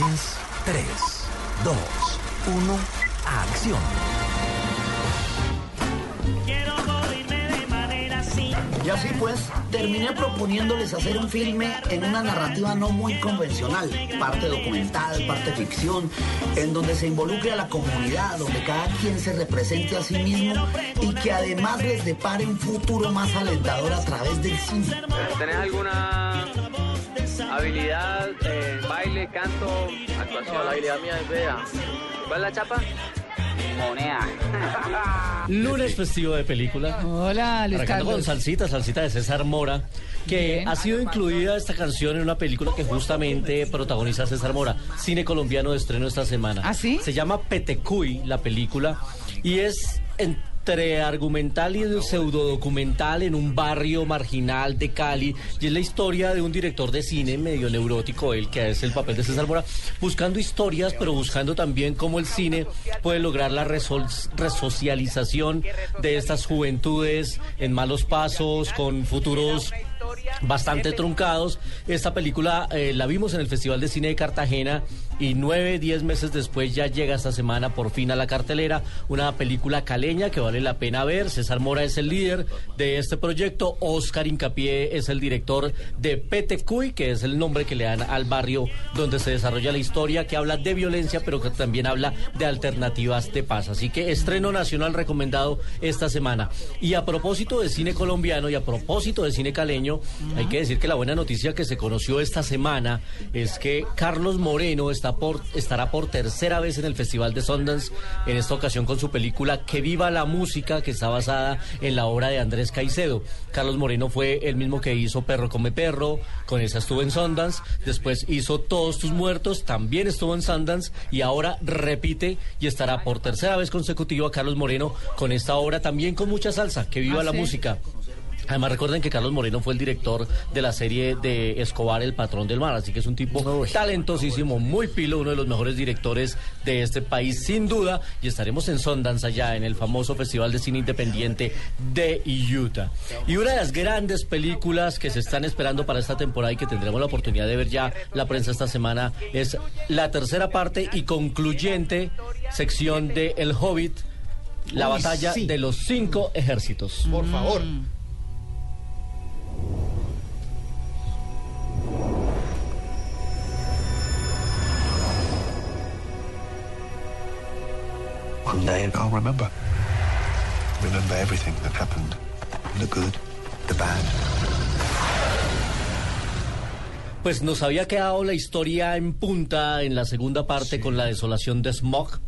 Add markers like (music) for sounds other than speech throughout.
es 3, 2, 1, acción. Quiero morirme de manera así. Y así pues, terminé proponiéndoles hacer un filme en una narrativa no muy convencional, parte documental, parte ficción, en donde se involucre a la comunidad, donde cada quien se represente a sí mismo y que además les depare un futuro más alentador a través del cine. ¿Tenés alguna habilidad en baile, canto, actuación? la habilidad mía es vea. ¿Cuál es la chapa? Moneda. (laughs) Lunes festivo de película. Hola, Luis Arrancando con Carlos. Salsita, Salsita de César Mora, que Bien. ha sido incluida esta canción en una película que justamente protagoniza César Mora, cine colombiano de estreno esta semana. ¿Ah, sí? Se llama Petecuy, la película, y es entre argumental y pseudodocumental en un barrio marginal de Cali, y es la historia de un director de cine medio neurótico, él que es el papel de César Mora, buscando historias, pero buscando también cómo el cine puede lograr la resocialización de estas juventudes en malos pasos, con futuros bastante truncados. Esta película eh, la vimos en el Festival de Cine de Cartagena y nueve, diez meses después ya llega esta semana por fin a la cartelera. Una película caleña que vale la pena ver. César Mora es el líder de este proyecto. Oscar Incapié es el director de Petecuy, que es el nombre que le dan al barrio donde se desarrolla la historia, que habla de violencia, pero que también habla de alternativas de paz. Así que estreno nacional recomendado esta semana. Y a propósito de cine colombiano y a propósito de cine caleño, hay que decir que la buena noticia que se conoció esta semana es que Carlos Moreno está por, estará por tercera vez en el Festival de Sundance, en esta ocasión con su película Que viva la música, que está basada en la obra de Andrés Caicedo. Carlos Moreno fue el mismo que hizo Perro come perro, con esa estuvo en Sundance, después hizo Todos tus muertos, también estuvo en Sundance y ahora repite y estará por tercera vez consecutiva Carlos Moreno con esta obra también con mucha salsa, Que viva ¿Ah, la sí? música. Además recuerden que Carlos Moreno fue el director de la serie de Escobar, El Patrón del Mar, así que es un tipo talentosísimo, muy pilo, uno de los mejores directores de este país, sin duda, y estaremos en Sundance allá, en el famoso Festival de Cine Independiente de Utah. Y una de las grandes películas que se están esperando para esta temporada y que tendremos la oportunidad de ver ya la prensa esta semana es la tercera parte y concluyente sección de El Hobbit, la Uy, batalla sí. de los cinco ejércitos. Por favor. I'll remember. Remember everything that happened. The good, the bad. Pues nos había quedado la historia en punta en la segunda parte con la desolación de Smog.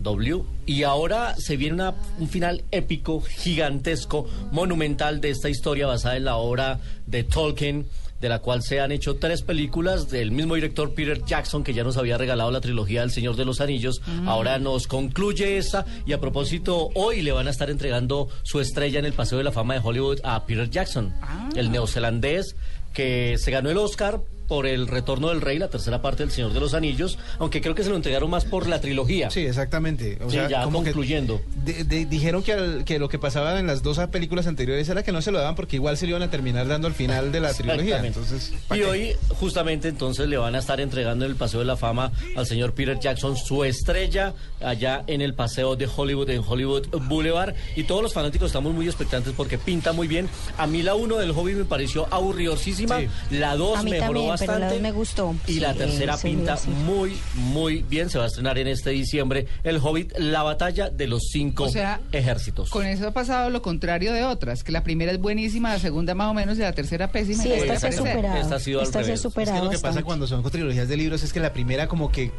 W. Y ahora se viene un final épico, gigantesco, monumental de esta historia basada en la obra de Tolkien, de la cual se han hecho tres películas del mismo director Peter Jackson, que ya nos había regalado la trilogía del Señor de los Anillos. Ahora nos concluye esta. Y a propósito, hoy le van a estar entregando su estrella en el Paseo de la Fama de Hollywood a Peter Jackson, el neozelandés que se ganó el Oscar por el Retorno del Rey, la tercera parte del Señor de los Anillos, aunque creo que se lo entregaron más por la trilogía. Sí, exactamente. O Sí, sea, ya como que concluyendo. de- de- dijeron que, al- que lo que pasaba en las dos películas anteriores era que no se lo daban porque igual se lo iban a terminar dando al final de la trilogía. Entonces, ¿pa' y qué? hoy justamente entonces le van a estar entregando en el Paseo de la Fama al señor Peter Jackson su estrella allá en el Paseo de Hollywood, en Hollywood Boulevard. Y todos los fanáticos estamos muy expectantes porque pinta muy bien. A mí la 1 del hobby me pareció aburridosísima. Sí. La 2 A mí mejoró también, bastante. pero la me gustó. Y la Sí, tercera sí, pinta sí. muy, muy bien. Se va a estrenar en este diciembre El Hobbit, la batalla de los cinco O sea, ejércitos. Con eso ha pasado lo contrario de otras, que la primera es buenísima, la segunda más o menos y la tercera pésima. Sí, esta se ha superado. Esta ha sido al Esta se ha revés. Es que Es superado que lo que pasa bastante. cuando son trilogías de libros es que la primera como que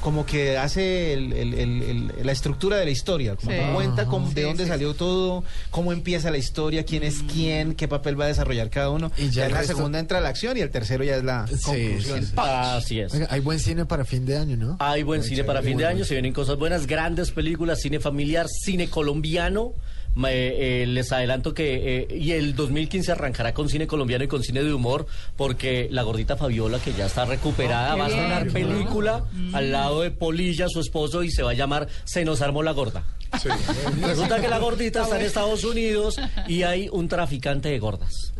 como que hace el- el- el- el- la estructura de la historia, como Sí. cuenta cómo- de dónde sí, salió todo, cómo empieza la historia, quién es quién, qué papel va a desarrollar cada uno. Y ya en la resto- segunda entra la acción y el tercero ya es la Sí, conclusión. sí, sí. Así es. Oiga, hay buen cine para fin de año, ¿no? Hay buen cine para fin de año, se vienen cosas buenas, grandes películas, cine familiar, cine colombiano. Me- eh, les adelanto que eh, y el 2015 arrancará con cine colombiano y con cine de humor porque la gordita Fabiola que ya está recuperada Oh, va a estrenar película al lado de Polilla su esposo y se va a llamar Se nos armó la gorda. Resulta que la gordita está en Estados Unidos y hay un traficante de gordas.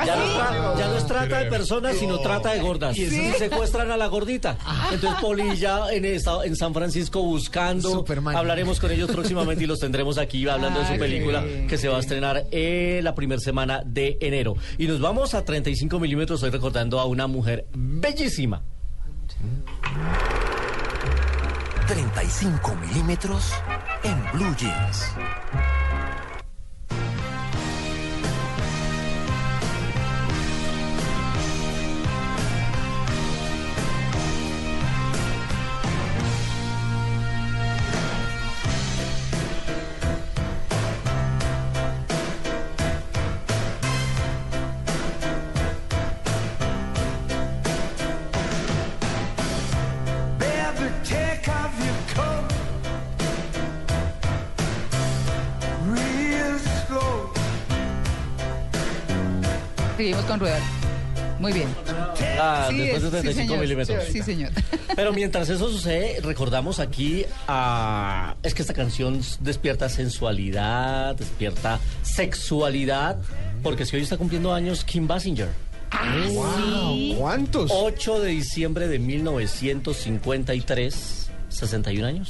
¿Ah, Ya, no, tra- ya no es trata de personas, sino trata de gordas. Y ¿Sí? secuestran a la gordita. Entonces Poli ya en, esta- en San Francisco buscando. Superman. Hablaremos con ellos próximamente y los tendremos aquí hablando de Ah, su película que se va a estrenar eh, la primera semana de enero. Y nos vamos a 35 milímetros, hoy recordando a una mujer bellísima. 35 milímetros en Blue Jeans. Seguimos con Rueda. Muy bien. Ah, Sí, después de es- sí, 35 señor. milímetros. Sí, señor. (laughs) (laughs) Pero mientras eso sucede, recordamos aquí a... Es que esta canción despierta sensualidad, despierta sexualidad, porque si hoy está cumpliendo años Kim Basinger. Wow, ¿Cuántos? 8 de diciembre de 1953, 61 años.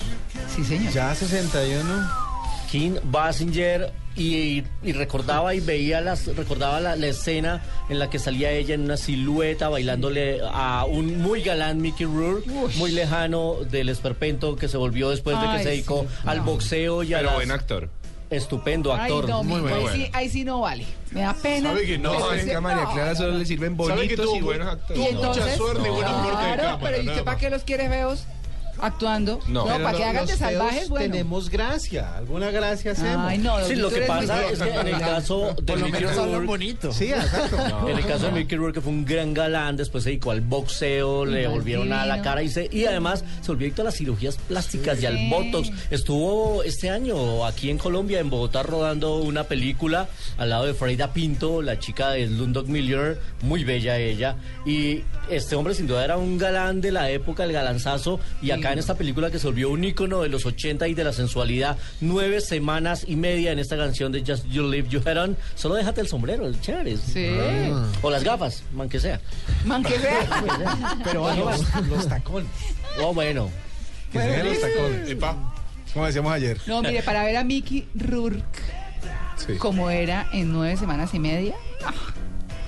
Sí, señor. Ya 61. Kim Basinger y, y recordaba y veía las recordaba la, la escena en la que salía ella en una silueta bailándole a un muy galán Mickey Rourke, muy lejano del esperpento que se volvió después de que Ay, se dedicó sí, al no. boxeo y a Pero las- buen actor. estupendo Ay, actor. no, Muy bueno. ahí, sí, ahí sí no vale. Me da pena. ¿Sabe que no? Es que a María no, Clara solo no, le sirven bonitos y buenos actores. Y entonces, Mucha suerte y buen aporte de claro, cámara, pero ¿y usted para qué los quiere feos actuando? No. para que hagan de salvajes, bueno. Tenemos gracia, alguna gracia hacemos. Ay, no, Sí, lo que pasa es que en el caso de Por lo Mickey menos hablan Rourke, bonito. Sí, exacto. (laughs) En el caso de Mickey Rourke, que fue un gran galán, después se dedicó al boxeo, le volvieron a la cara y, se, y además se volvió adicto a las cirugías plásticas y al botox. Estuvo este año aquí en Colombia, en Bogotá, rodando una película al lado de Freida Pinto, la chica de Slumdog Millionaire, muy bella ella. Y este hombre sin duda era un galán de la época, el galanzazo. Y acá en esta película que se volvió un ícono de los 80 y de la sensualidad, nueve semanas y media en esta canción de Just You Live You Head On. Solo déjate el sombrero, el chévere. Sí. Eh, O las gafas, man que sea. Man, que sea. (laughs) Pero vamos, los tacones. (laughs) Oh, bueno. Que se vean los tacones. Epa. Como decíamos ayer. No, mire, para ver a Mickey Rourke Sí. como era en nueve semanas y media.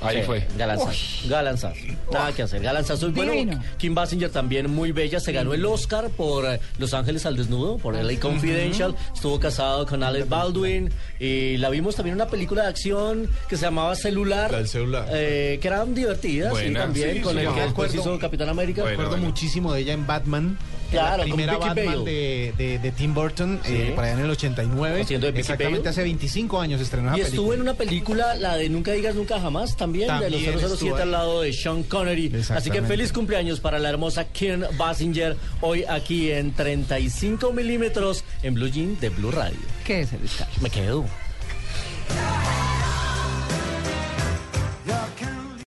Ahí Sí, fue. Galanzazo. Galanzazo. Nada que hacer. Galanzazo. Y bueno, Divino. Kim Basinger también muy bella. Se ganó el Oscar por eh, Los Ángeles al Desnudo, por LA Confidential. Estuvo casado con Alec Baldwin. Y la vimos también en una película de acción que se llamaba Celular. La del celular. eh, que eran divertidas. sí, también. sí, con sí, el que me después acuerdo. hizo Capitán América. Bueno. Recuerdo muchísimo de ella en Batman. Claro, la con primera Vicky Batman Bale. de, de, de Tim Burton, Sí. eh, por allá en el 89. Haciendo de Exactamente Bale. hace 25 años estrenó Y estuvo en una película, la de Nunca digas nunca jamás, también, También de los estuvo 007 ahí. al lado de Sean Connery. Así que feliz cumpleaños para la hermosa Kim Basinger, hoy aquí en 35 milímetros en Blue Jean de Blue Radio. ¿Qué es el? Me quedo.